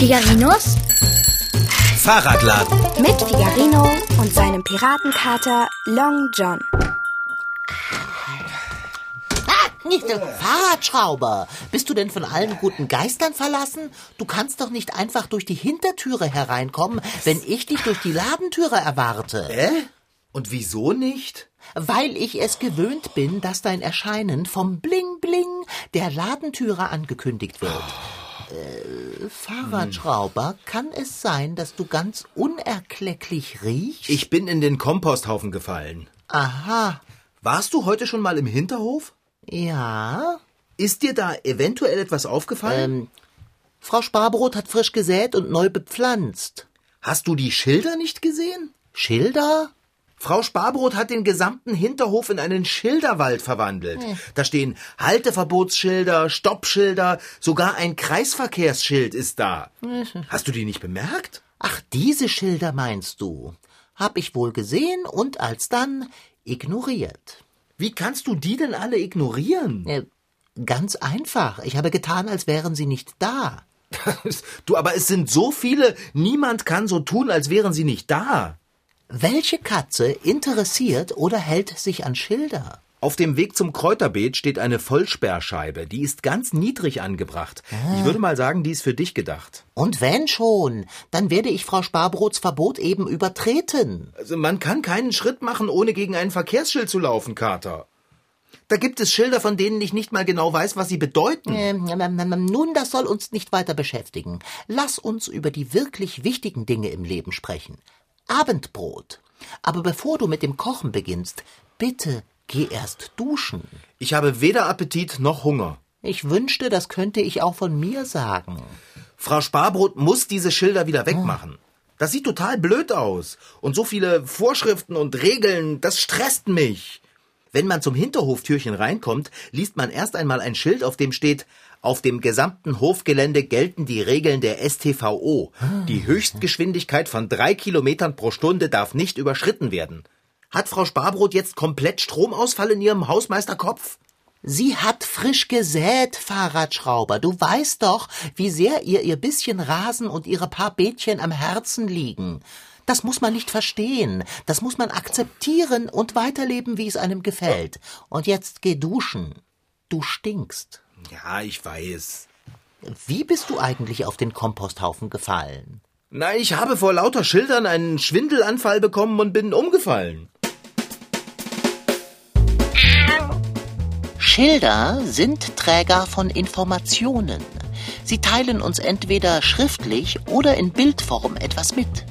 Figarinos Fahrradladen. mit Figarino und seinem Piratenkater Long John. Ah, nicht der Fahrradschrauber. Bist du denn von allen guten Geistern verlassen? Du kannst doch nicht einfach durch die Hintertüre hereinkommen, wenn ich dich durch die Ladentüre erwarte. Hä? Und wieso nicht? Weil ich es gewöhnt bin, dass dein Erscheinen vom Bling Bling der Ladentüre angekündigt wird. Äh, Fahrradschrauber, kann es sein, dass du ganz unerklecklich riechst? Ich bin in den Komposthaufen gefallen. Aha, Warst du heute schon mal im Hinterhof? ja. Ist dir da eventuell etwas aufgefallen? Ähm, Frau Sparbrot hat frisch gesät und neu bepflanzt. Hast du die Schilder nicht gesehen? Schilder? Frau Sparbrot hat den gesamten Hinterhof in einen Schilderwald verwandelt. Da stehen Halteverbotsschilder, Stoppschilder, sogar ein Kreisverkehrsschild ist da. Hast du die nicht bemerkt? Ach, diese Schilder meinst du? Hab ich wohl gesehen und alsdann ignoriert. Wie kannst du die denn alle ignorieren? Äh, ganz einfach. Ich habe getan, als wären sie nicht da. du, aber es sind so viele, niemand kann so tun, als wären sie nicht da. Welche Katze interessiert oder hält sich an Schilder? Auf dem Weg zum Kräuterbeet steht eine Vollsperrscheibe. Die ist ganz niedrig angebracht. Ich würde mal sagen, die ist für dich gedacht. Und wenn schon, dann werde ich Frau Sparbrots Verbot eben übertreten. Also man kann keinen Schritt machen, ohne gegen ein Verkehrsschild zu laufen, Kater. Da gibt es Schilder, von denen ich nicht mal genau weiß, was sie bedeuten. Ähm, nun, das soll uns nicht weiter beschäftigen. Lass uns über die wirklich wichtigen Dinge im Leben sprechen. Abendbrot. Aber bevor du mit dem Kochen beginnst, bitte geh erst duschen. Ich habe weder Appetit noch Hunger. Ich wünschte, das könnte ich auch von mir sagen. Frau Sparbrot muss diese Schilder wieder wegmachen. Das sieht total blöd aus. Und so viele Vorschriften und Regeln, das stresst mich. Wenn man zum Hinterhoftürchen reinkommt, liest man erst einmal ein Schild, auf dem steht, auf dem gesamten Hofgelände gelten die Regeln der STVO. Die Höchstgeschwindigkeit von drei Kilometern pro Stunde darf nicht überschritten werden. Hat Frau Sparbrot jetzt komplett Stromausfall in ihrem Hausmeisterkopf? Sie hat frisch gesät, Fahrradschrauber. Du weißt doch, wie sehr ihr ihr bisschen Rasen und ihre paar Beetchen am Herzen liegen. Das muss man nicht verstehen. Das muss man akzeptieren und weiterleben, wie es einem gefällt. Und jetzt geh duschen. Du stinkst. Ja, ich weiß. Wie bist du eigentlich auf den Komposthaufen gefallen? Na, ich habe vor lauter Schildern einen Schwindelanfall bekommen und bin umgefallen. Schilder sind Träger von Informationen. Sie teilen uns entweder schriftlich oder in Bildform etwas mit.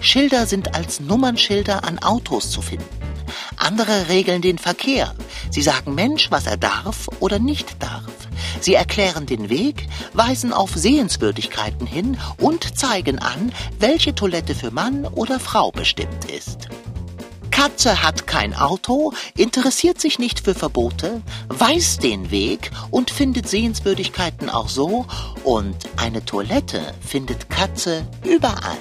Schilder sind als Nummernschilder an Autos zu finden. Andere regeln den Verkehr. Sie sagen Mensch, was er darf oder nicht darf. Sie erklären den Weg, weisen auf Sehenswürdigkeiten hin und zeigen an, welche Toilette für Mann oder Frau bestimmt ist. Katze hat kein Auto, interessiert sich nicht für Verbote, weiß den Weg und findet Sehenswürdigkeiten auch so. Und eine Toilette findet Katze überall.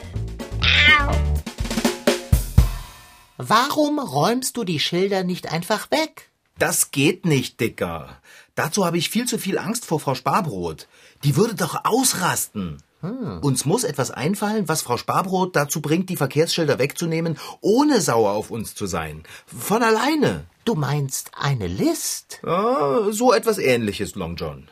Warum räumst du die Schilder nicht einfach weg? Das geht nicht, Dicker. Dazu habe ich viel zu viel Angst vor Frau Sparbrot. Die würde doch ausrasten. Uns muss etwas einfallen, was Frau Sparbrot dazu bringt, die Verkehrsschilder wegzunehmen, ohne sauer auf uns zu sein. Von alleine. Du meinst eine List? Ah, so etwas ähnliches, Long John.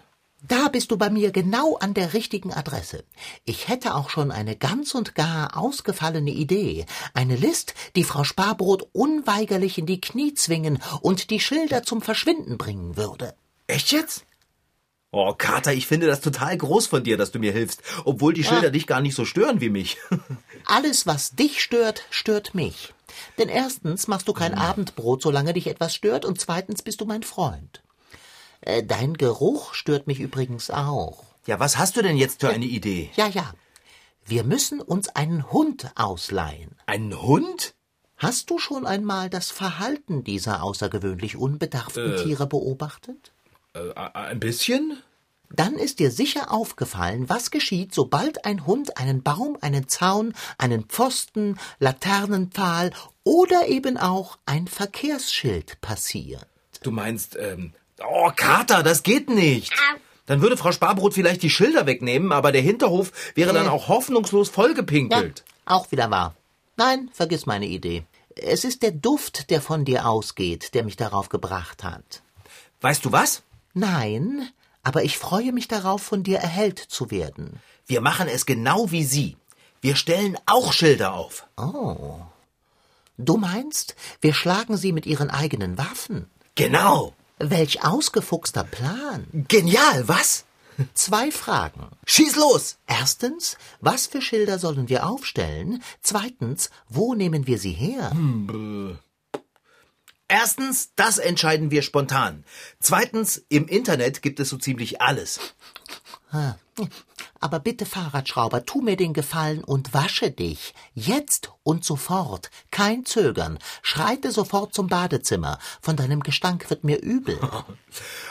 Da bist du bei mir genau an der richtigen Adresse. Ich hätte auch schon eine ganz und gar ausgefallene Idee. Eine List, die Frau Sparbrot unweigerlich in die Knie zwingen und die Schilder zum Verschwinden bringen würde. Echt jetzt? Oh, Kater, ich finde das total groß von dir, dass du mir hilfst, obwohl die Schilder dich gar nicht so stören wie mich. Alles, was dich stört, stört mich. Denn erstens machst du kein Abendbrot, solange dich etwas stört, und zweitens bist du mein Freund. Äh, Dein Geruch stört mich übrigens auch. ja, was hast du denn jetzt für eine Idee? Ja, ja. Wir müssen uns einen Hund ausleihen. Ein Hund? Hast du schon einmal das Verhalten dieser außergewöhnlich unbedarften Tiere beobachtet? Äh, ein bisschen? Dann ist dir sicher aufgefallen, was geschieht, sobald ein Hund einen Baum, einen Zaun, einen Pfosten, Laternenpfahl oder eben auch ein Verkehrsschild passiert. Du meinst, ähm, oh, Kater, das geht nicht. Dann würde Frau Sparbrot vielleicht die Schilder wegnehmen, aber der Hinterhof wäre dann auch hoffnungslos Ja, vollgepinkelt. auch wieder wahr. Nein, vergiss meine Idee. Es ist der Duft, der von dir ausgeht, der mich darauf gebracht hat. Weißt du was? Nein, aber ich freue mich darauf, von dir erhellt zu werden. Wir machen es genau wie Sie. Wir stellen auch Schilder auf. Du meinst, wir schlagen sie mit ihren eigenen Waffen? Genau. Welch ausgefuchster Plan. Genial, was? Zwei Fragen. Schieß los! Erstens, was für Schilder sollen wir aufstellen? Zweitens, wo nehmen wir sie her? Erstens, das entscheiden wir spontan. Zweitens, im Internet gibt es so ziemlich alles. Aber bitte, Fahrradschrauber, tu mir den Gefallen und wasche dich. Jetzt und sofort. Kein Zögern. Schreite sofort zum Badezimmer. Von deinem Gestank wird mir übel.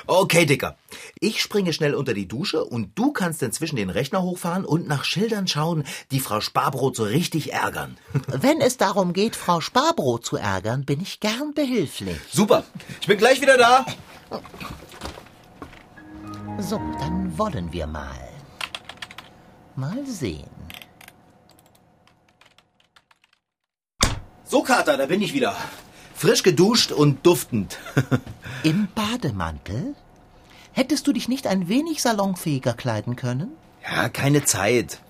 Okay, Dicker. Ich springe schnell unter die Dusche und du kannst inzwischen den Rechner hochfahren und nach Schildern schauen, die Frau Sparbrot so richtig ärgern. Wenn es darum geht, Frau Sparbrot zu ärgern, bin ich gern behilflich. Super. Ich bin gleich wieder da. So, dann wollen wir mal. Mal sehen. So, Kater, da bin ich wieder. Frisch geduscht und duftend. Im Bademantel? Hättest du dich nicht ein wenig salonfähiger kleiden können? Ja, keine Zeit.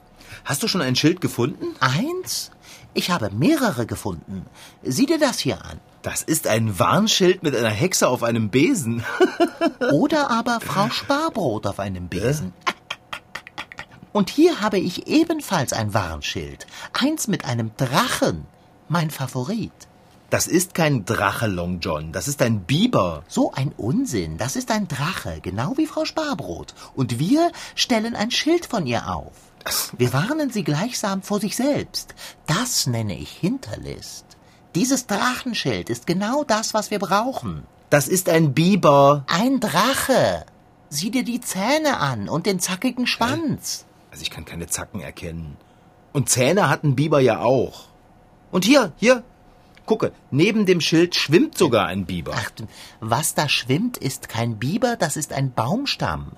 Hast du schon ein Schild gefunden? Eins? Ich habe mehrere gefunden. Sieh dir das hier an. Das ist ein Warnschild mit einer Hexe auf einem Besen. Oder aber Frau Sparbrot auf einem Besen. Und hier habe ich ebenfalls ein Warnschild. Eins mit einem Drachen. Mein Favorit. Das ist kein Drache, Long John. Das ist ein Biber. So ein Unsinn. Das ist ein Drache, genau wie Frau Sparbrot. Und wir stellen ein Schild von ihr auf. Wir warnen sie gleichsam vor sich selbst. Das nenne ich Hinterlist. Dieses Drachenschild ist genau das, was wir brauchen. Das ist ein Biber. Ein Drache. Sieh dir die Zähne an und den zackigen Schwanz. Also ich kann keine Zacken erkennen. Und Zähne hat ein Biber ja auch. Und hier, hier. Gucke, neben dem Schild schwimmt sogar ein Biber. Ach, was da schwimmt, ist kein Biber, das ist ein Baumstamm.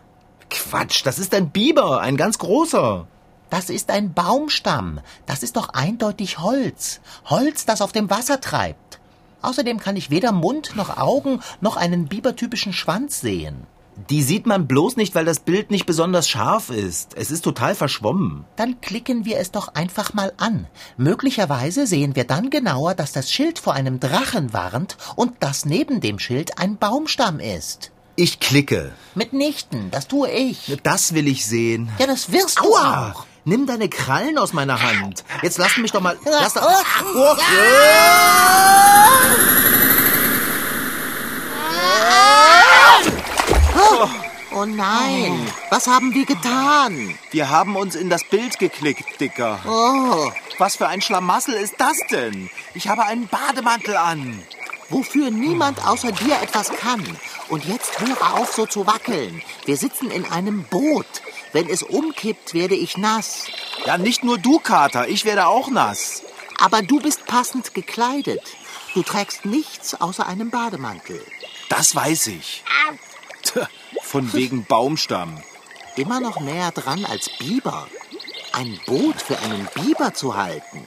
Quatsch, das ist ein Biber, ein ganz großer. Das ist ein Baumstamm. Das ist doch eindeutig Holz. Holz, das auf dem Wasser treibt. Außerdem kann ich weder Mund noch Augen noch einen bibertypischen Schwanz sehen. Die sieht man bloß nicht, weil das Bild nicht besonders scharf ist. Es ist total verschwommen. Dann klicken wir es doch einfach mal an. Möglicherweise sehen wir dann genauer, dass das Schild vor einem Drachen warnt und dass neben dem Schild ein Baumstamm ist. Ich klicke. Mitnichten, das tue ich. Das will ich sehen. Ja, das wirst du Aua! auch. Nimm deine Krallen aus meiner Hand. Jetzt lass mich doch mal. Lass Oh. oh. Oh nein, was haben wir getan? Wir haben uns in das Bild geklickt, Dicker. Oh, Was für ein Schlamassel ist das denn? Ich habe einen Bademantel an. wofür niemand außer dir etwas kann. Und jetzt höre auf, so zu wackeln. Wir sitzen in einem Boot. Wenn es umkippt, werde ich nass. Ja, nicht nur du, Kater. Ich werde auch nass. Aber du bist passend gekleidet. Du trägst nichts außer einem Bademantel. Das weiß ich. Von wegen Baumstamm. Immer noch näher dran als Biber. Ein Boot für einen Biber zu halten.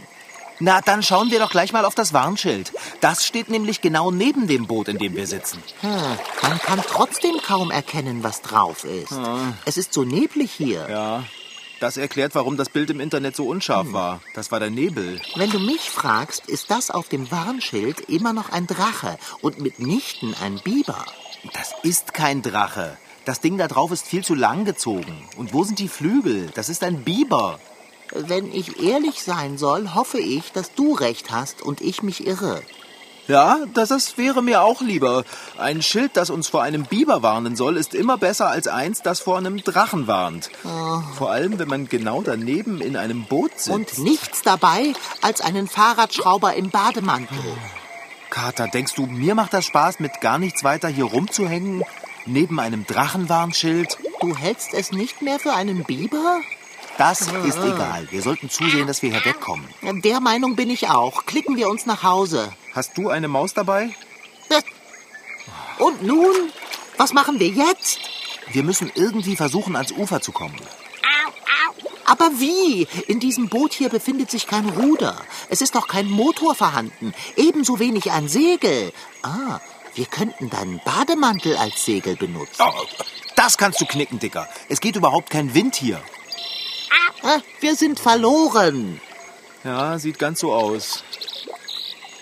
Na, dann schauen wir doch gleich mal auf das Warnschild. Das steht nämlich genau neben dem Boot, in dem wir sitzen. Hm, man kann trotzdem kaum erkennen, was drauf ist. Es ist so neblig hier. Ja, das erklärt, warum das Bild im Internet so unscharf war. Das war der Nebel. Wenn du mich fragst, ist das auf dem Warnschild immer noch ein Drache und mitnichten ein Biber. Das ist kein Drache. Das Ding da drauf ist viel zu lang gezogen. Und wo sind die Flügel? Das ist ein Biber. Wenn ich ehrlich sein soll, hoffe ich, dass du recht hast und ich mich irre. Ja, das, das wäre mir auch lieber. Ein Schild, das uns vor einem Biber warnen soll, ist immer besser als eins, das vor einem Drachen warnt. Vor allem, wenn man genau daneben in einem Boot sitzt. Und nichts dabei als einen Fahrradschrauber im Bademantel. Kater, denkst du, mir macht das Spaß, mit gar nichts weiter hier rumzuhängen? Neben einem Drachenwarnschild? Du hältst es nicht mehr für einen Biber? Das ist egal. Wir sollten zusehen, dass wir hier wegkommen. Der Meinung bin ich auch. Klicken wir uns nach Hause. Hast du eine Maus dabei? Und nun? Was machen wir jetzt? Wir müssen irgendwie versuchen, ans Ufer zu kommen. Aber wie? In diesem Boot hier befindet sich kein Ruder. Es ist auch kein Motor vorhanden. Ebenso wenig ein Segel. Ah, wir könnten deinen Bademantel als Segel benutzen. Oh, das kannst du knicken, Dicker. Es geht überhaupt kein Wind hier. Ah, wir sind verloren. Ja, sieht ganz so aus.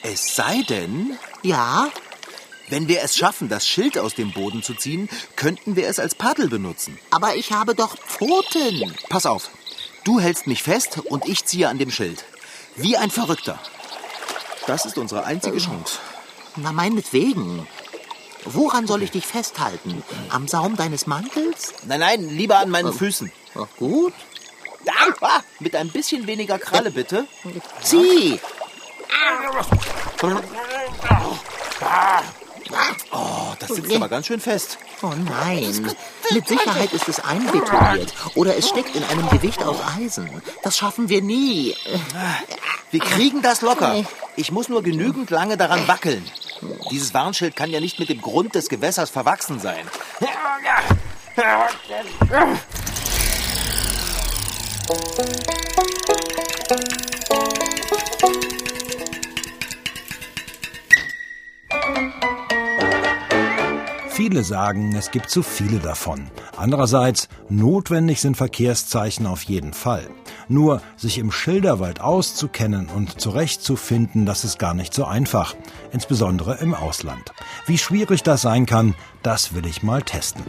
Es sei denn, Ja? wenn wir es schaffen, das Schild aus dem Boden zu ziehen, könnten wir es als Paddel benutzen. Aber ich habe doch Pfoten. Pass auf. Du hältst mich fest und ich ziehe an dem Schild. Wie ein Verrückter. Das ist unsere einzige Chance. Na, meinetwegen. Woran soll ich dich festhalten? Am Saum deines Mantels? Nein, nein, lieber an meinen Füßen. Ach, gut. Ah, mit ein bisschen weniger Kralle, bitte. Zieh! Oh, das sitzt aber ganz schön fest. Oh nein. Mit Sicherheit ist es einbetoniert. Oder es steckt in einem Gewicht aus Eisen. Das schaffen wir nie. Wir kriegen das locker. Ich muss nur genügend lange daran wackeln. Dieses Warnschild kann ja nicht mit dem Grund des Gewässers verwachsen sein. Viele sagen, es gibt zu viele davon. Andererseits, notwendig sind Verkehrszeichen auf jeden Fall. Nur sich im Schilderwald auszukennen und zurechtzufinden, das ist gar nicht so einfach. Insbesondere im Ausland. Wie schwierig das sein kann, das will ich mal testen.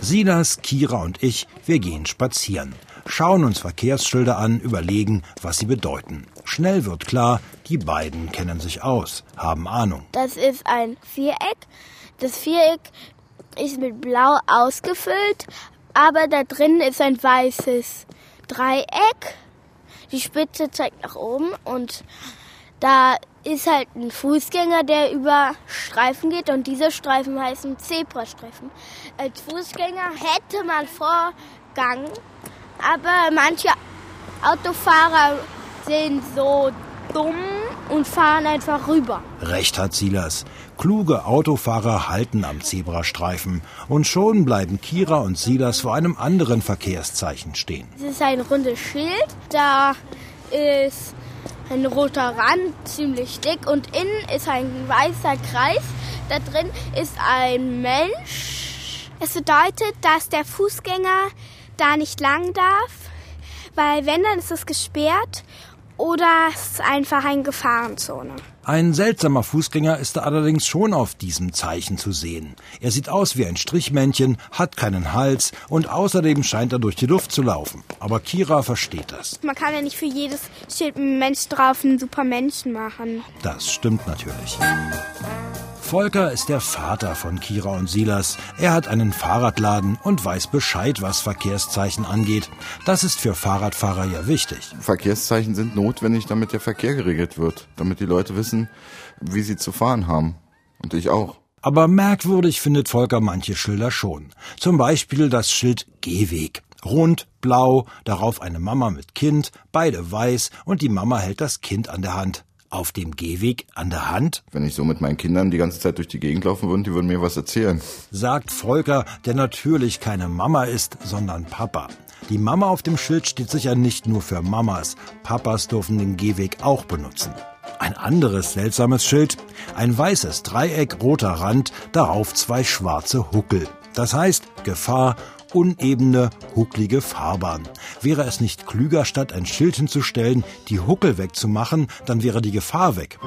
Silas, Kira und ich, wir gehen spazieren. Schauen uns Verkehrsschilder an, überlegen, was sie bedeuten. Schnell wird klar, die beiden kennen sich aus, haben Ahnung. Das ist ein Viereck. Das Viereck ist mit Blau ausgefüllt, aber da drin ist ein weißes Dreieck. Die Spitze zeigt nach oben und da ist halt ein Fußgänger, der über Streifen geht und diese Streifen heißen Zebrastreifen. Als Fußgänger hätte man Vorgang, aber manche Autofahrer sind so dumm und fahren einfach rüber. Recht hat Silas. Kluge Autofahrer halten am Zebrastreifen und schon bleiben Kira und Silas vor einem anderen Verkehrszeichen stehen. Es ist ein rundes Schild, da ist ein roter Rand, ziemlich dick und innen ist ein weißer Kreis. Da drin ist ein Mensch. Es bedeutet, dass der Fußgänger da nicht lang darf, weil wenn, dann ist es gesperrt oder es ist einfach eine Gefahrenzone. Ein seltsamer Fußgänger ist allerdings schon auf diesem Zeichen zu sehen. Er sieht aus wie ein Strichmännchen, hat keinen Hals und außerdem scheint er durch die Luft zu laufen. Aber Kira versteht das. Man kann ja nicht für jedes Schild Mensch drauf einen Supermenschen machen. Das stimmt natürlich. Volker ist der Vater von Kira und Silas. Er hat einen Fahrradladen und weiß Bescheid, was Verkehrszeichen angeht. Das ist für Fahrradfahrer ja wichtig. Verkehrszeichen sind notwendig, damit der Verkehr geregelt wird, damit die Leute wissen, wie sie zu fahren haben. Und ich auch. Aber merkwürdig findet Volker manche Schilder schon. Zum Beispiel das Schild Gehweg. Rund, blau, darauf eine Mama mit Kind, beide weiß und die Mama hält das Kind an der Hand. Auf dem Gehweg an der Hand, Wenn ich so mit meinen Kindern die ganze Zeit durch die Gegend laufen würde, die würden mir was erzählen. sagt Volker, der natürlich keine Mama ist, sondern Papa. Die Mama auf dem Schild steht sicher nicht nur für Mamas. Papas dürfen den Gehweg auch benutzen. Ein anderes seltsames Schild, ein weißes Dreieck, roter Rand, darauf zwei schwarze Huckel. Das heißt Gefahr, unebene, hucklige Fahrbahn. Wäre es nicht klüger, statt ein Schild hinzustellen, die Huckel wegzumachen, dann wäre die Gefahr weg.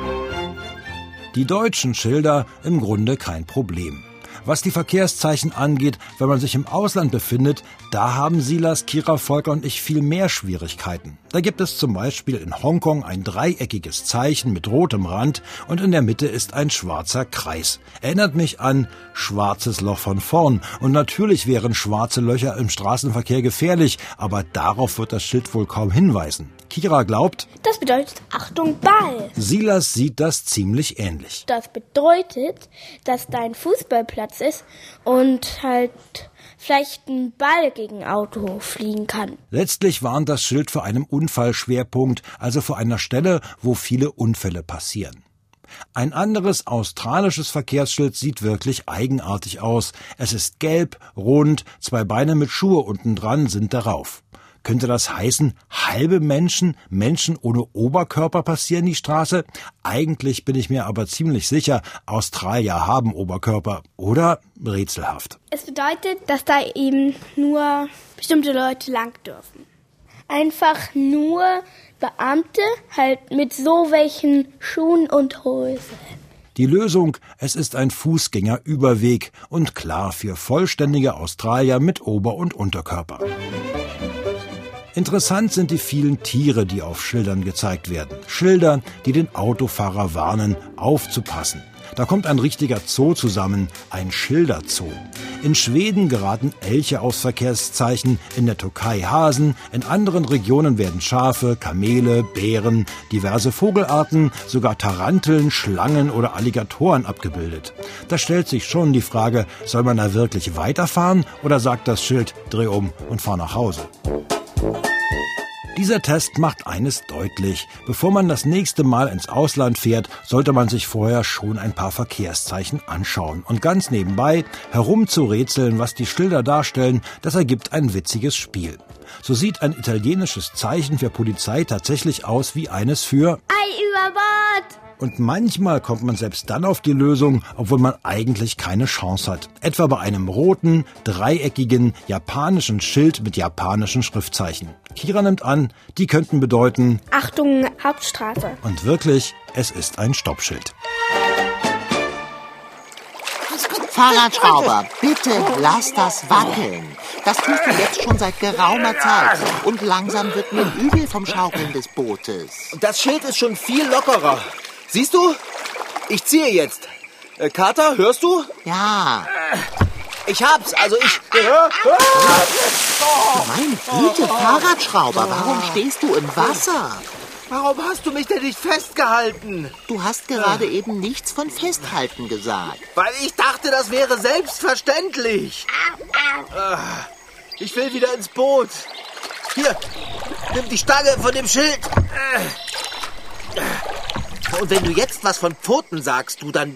Die deutschen Schilder im Grunde kein Problem. Was die Verkehrszeichen angeht, wenn man sich im Ausland befindet, da haben Silas, Kira, Volker und ich viel mehr Schwierigkeiten. Da gibt es zum Beispiel in Hongkong ein dreieckiges Zeichen mit rotem Rand und in der Mitte ist ein schwarzer Kreis. Erinnert mich an schwarzes Loch von vorn. Und natürlich wären schwarze Löcher im Straßenverkehr gefährlich, aber darauf wird das Schild wohl kaum hinweisen. Kira glaubt, Das bedeutet Achtung Ball. Silas sieht das ziemlich ähnlich. Das bedeutet, dass da ein Fußballplatz ist und halt vielleicht ein Ball gegen Auto fliegen kann. Letztlich warnt das Schild vor einem Unfallschwerpunkt, also vor einer Stelle, wo viele Unfälle passieren. Ein anderes australisches Verkehrsschild sieht wirklich eigenartig aus. Es ist gelb, rund, zwei Beine mit Schuhe unten dran sind darauf. Könnte das heißen, halbe Menschen, Menschen ohne Oberkörper passieren die Straße? Eigentlich bin ich mir aber ziemlich sicher, Australier haben Oberkörper. Oder rätselhaft. Es bedeutet, dass da eben nur bestimmte Leute lang dürfen. Einfach nur Beamte, halt mit so welchen Schuhen und Hosen. Die Lösung, es ist ein Fußgängerüberweg und klar für vollständige Australier mit Ober- und Unterkörper. Interessant sind die vielen Tiere, die auf Schildern gezeigt werden. Schilder, die den Autofahrer warnen, aufzupassen. Da kommt ein richtiger Zoo zusammen, ein Schilderzoo. In Schweden geraten Elche aufs Verkehrszeichen, in der Türkei Hasen, in anderen Regionen werden Schafe, Kamele, Bären, diverse Vogelarten, sogar Taranteln, Schlangen oder Alligatoren abgebildet. Da stellt sich schon die Frage, soll man da wirklich weiterfahren oder sagt das Schild, dreh um und fahr nach Hause? Dieser Test macht eines deutlich. Bevor man das nächste Mal ins Ausland fährt, sollte man sich vorher schon ein paar Verkehrszeichen anschauen. Und ganz nebenbei herumzurätseln, was die Schilder darstellen, das ergibt ein witziges Spiel. So sieht ein italienisches Zeichen für Polizei tatsächlich aus wie eines für Ei über Bord! Und manchmal kommt man selbst dann auf die Lösung, obwohl man eigentlich keine Chance hat. Etwa bei einem roten, dreieckigen, japanischen Schild mit japanischen Schriftzeichen. Kira nimmt an, die könnten bedeuten Achtung, Hauptstraße. Und wirklich, es ist ein Stoppschild. Fahrradschrauber, bitte lass das wackeln. Das tust du jetzt schon seit geraumer Zeit. Und langsam wird mir übel vom Schaukeln des Bootes. Das Schild ist schon viel lockerer. Siehst du? Ich ziehe jetzt. Äh, Kater, hörst du? Ja, Ich hab's. Also ich. meine Güte, Fahrradschrauber, warum stehst du im Wasser? Warum hast du mich denn nicht festgehalten? Du hast gerade eben nichts von Festhalten gesagt. Weil ich dachte, das wäre selbstverständlich. Ich will wieder ins Boot. Hier, nimm die Stange von dem Schild. Und wenn du jetzt was von Pfoten sagst, du, dann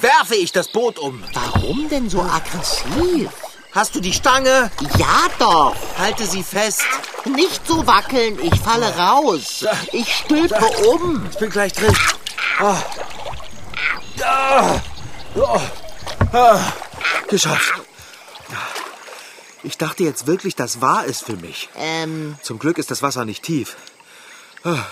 werfe ich das Boot um. Warum denn so aggressiv? Hast du die Stange? Ja doch. Halte sie fest. Nicht so wackeln, ich falle raus. Ich stülpe um. Ich bin gleich drin. Ah. Ah. Oh. Ah. Geschafft. Ich dachte jetzt wirklich, das war es für mich. Ähm, Zum Glück ist das Wasser nicht tief. Ah.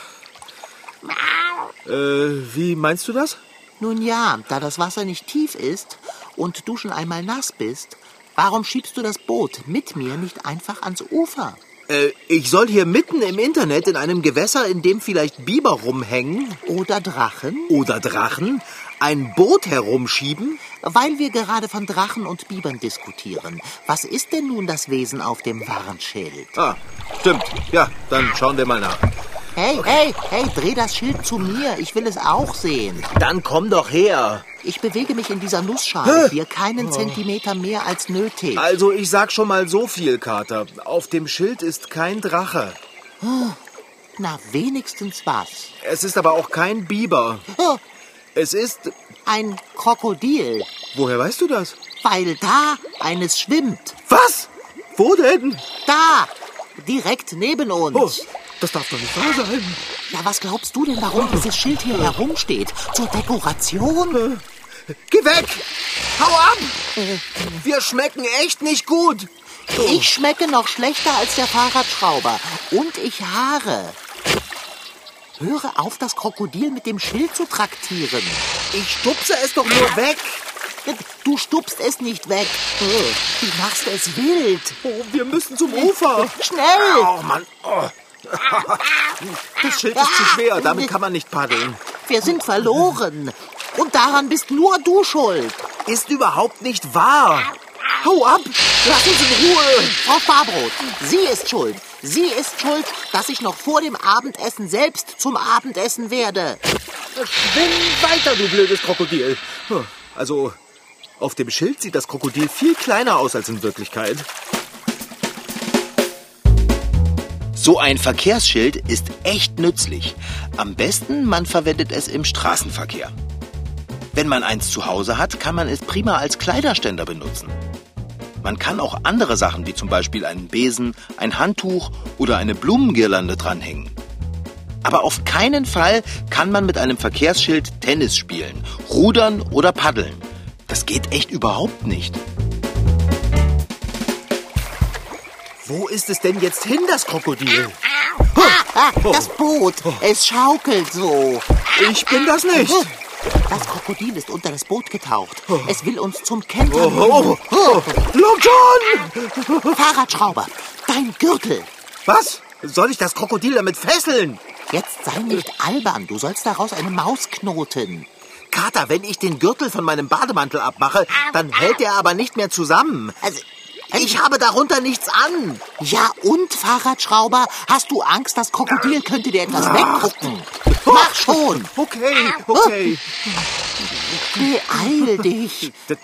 Äh, wie meinst du das? nun ja, da das Wasser nicht tief ist und du schon einmal nass bist, warum schiebst du das Boot mit mir nicht einfach ans Ufer? Äh, ich soll hier mitten im Internet in einem Gewässer, in dem vielleicht Biber rumhängen Oder Drachen? oder Drachen, ein Boot herumschieben? Weil wir gerade von Drachen und Bibern diskutieren. Was ist denn nun das Wesen auf dem Warnschild? Ah, stimmt. Ja, dann schauen wir mal nach. Hey, hey, hey, dreh das Schild zu mir. Ich will es auch sehen. Dann komm doch her. Ich bewege mich in dieser Nussschale hier keinen Zentimeter mehr als nötig. Also, ich sag schon mal so viel, Kater. Auf dem Schild ist kein Drache. Na, wenigstens was. Es ist aber auch kein Biber. Oh, Es ist. ein Krokodil. Woher weißt du das? Weil da eines schwimmt. Was? Wo denn? Da! Direkt neben uns. Oh, das darf doch nicht wahr sein. Ja, was glaubst du denn, warum dieses Schild hier herumsteht? Zur Dekoration? Geh weg! Hau ab! Wir schmecken echt nicht gut. Ich schmecke noch schlechter als der Fahrradschrauber. Und ich haare. Höre auf, das Krokodil mit dem Schild zu traktieren. Ich stupse es doch nur weg. Du stupst es nicht weg. Du machst es wild. Oh, wir müssen zum Ufer. Schnell! Oh, Mann. Oh. Das Schild ist zu schwer, damit kann man nicht paddeln. Wir sind verloren. Und daran bist nur du schuld. Ist überhaupt nicht wahr. Hau ab! Lass uns in Ruhe! Frau Sparbrot, sie ist schuld. Sie ist schuld, dass ich noch vor dem Abendessen selbst zum Abendessen werde. Schwimm weiter, du blödes Krokodil. Hm, Also, auf dem Schild sieht das Krokodil viel kleiner aus als in Wirklichkeit. So ein Verkehrsschild ist echt nützlich. Am besten, man verwendet es im Straßenverkehr. Wenn man eins zu Hause hat, kann man es prima als Kleiderständer benutzen. Man kann auch andere Sachen wie zum Beispiel einen Besen, ein Handtuch oder eine Blumengirlande dranhängen. Aber auf keinen Fall kann man mit einem Verkehrsschild Tennis spielen, rudern oder paddeln. Das geht echt überhaupt nicht. Wo ist es denn jetzt hin, das Krokodil? Das Boot. Es schaukelt so. Ich bin das nicht. Das Krokodil ist unter das Boot getaucht. Es will uns zum Kentern Oh, oh, John! Fahrradschrauber, dein Gürtel. Was? Soll ich das Krokodil damit fesseln? Jetzt sei nicht albern. Du sollst daraus eine Maus knoten. Kater, wenn ich den Gürtel von meinem Bademantel abmache, dann hält er aber nicht mehr zusammen. Also, Ich habe darunter nichts an. ja und, Fahrradschrauber? Hast du Angst, das Krokodil könnte dir etwas weggucken? Mach schon. Okay, okay. Beeil dich. Das,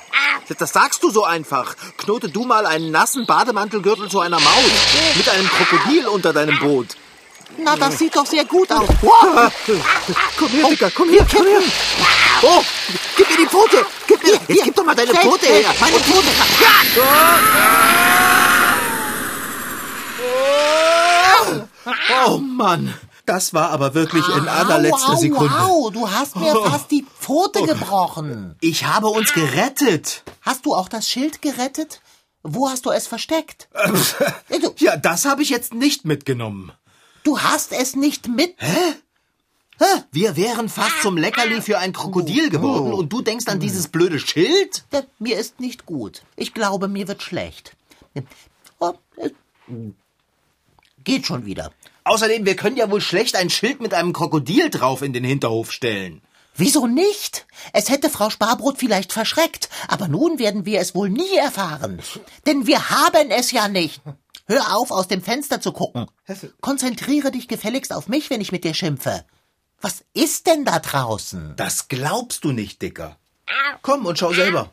das sagst du so einfach. Knote du mal einen nassen Bademantelgürtel zu einer Maus. Mit einem Krokodil unter deinem Boot. Na, das sieht doch sehr gut aus. Komm her, Dicker, komm her, komm her. Oh, gib mir die Pfote. Mir, jetzt gib doch mal deine Pfote her. Meine Pfote. Oh Mann, das war aber wirklich in allerletzter wow, Sekunde. Wow, du hast mir fast die Pfote gebrochen. Ich habe uns gerettet. Hast du auch das Schild gerettet? Wo hast du es versteckt? Ja, das habe ich jetzt nicht mitgenommen. du hast es nicht mit. Wir wären fast zum Leckerli für ein Krokodil geworden und du denkst an dieses blöde Schild? Ja, Mir ist nicht gut. Ich glaube, mir wird schlecht. Oh, äh, Geht schon wieder. Außerdem, wir können ja wohl schlecht ein Schild mit einem Krokodil drauf in den Hinterhof stellen. Wieso nicht? Es hätte Frau Sparbrot vielleicht verschreckt, aber nun werden wir es wohl nie erfahren. Denn wir haben es ja nicht. Hör auf, aus dem Fenster zu gucken. Konzentriere dich gefälligst auf mich, wenn ich mit dir schimpfe. Was ist denn da draußen? Das glaubst du nicht, Dicker. Komm und schau selber.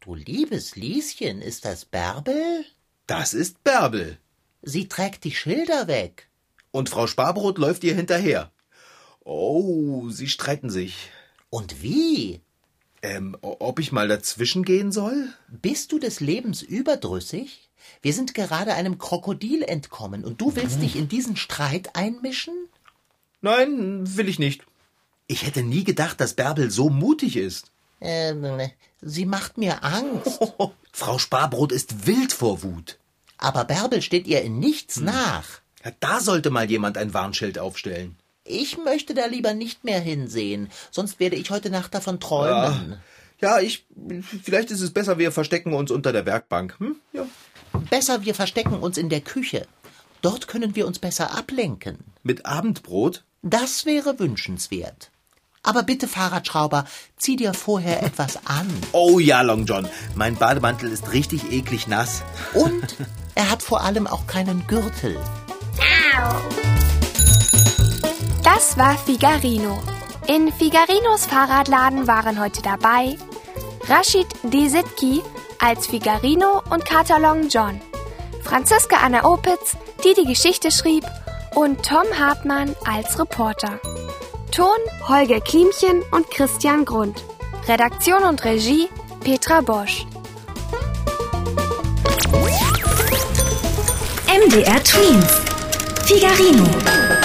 Du liebes Lieschen, ist das Bärbel? Das ist Bärbel. Sie trägt die Schilder weg. Und Frau Sparbrot läuft ihr hinterher. Oh, sie streiten sich. Und wie? Ähm, ob ich mal dazwischen gehen soll? Bist du des Lebens überdrüssig? Wir sind gerade einem Krokodil entkommen und du willst dich in diesen Streit einmischen? Nein, will ich nicht. Ich hätte nie gedacht, dass Bärbel so mutig ist. Ähm, sie macht mir Angst. Frau Sparbrot ist wild vor Wut. Aber Bärbel steht ihr in nichts nach. Ja, da sollte mal jemand ein Warnschild aufstellen. Ich möchte da lieber nicht mehr hinsehen, sonst werde ich heute Nacht davon träumen. Ja, ich. Vielleicht ist es besser, wir verstecken uns unter der Werkbank. Hm? Ja. Besser, wir verstecken uns in der Küche. Dort können wir uns besser ablenken. Mit Abendbrot? Das wäre wünschenswert. Aber bitte, Fahrradschrauber, zieh dir vorher etwas an. Oh ja, Long John. Mein Bademantel ist richtig eklig nass. Und er hat vor allem auch keinen Gürtel. Das war Figarino. In Figarinos Fahrradladen waren heute dabei Rashid Desitki als Figarino und Kater Long John, Franziska Anna Opitz, die die Geschichte schrieb, und Tom Hartmann als Reporter. Ton Holger Klimchen und Christian Grund. Redaktion und Regie Petra Bosch. MDR Twins. Figarino.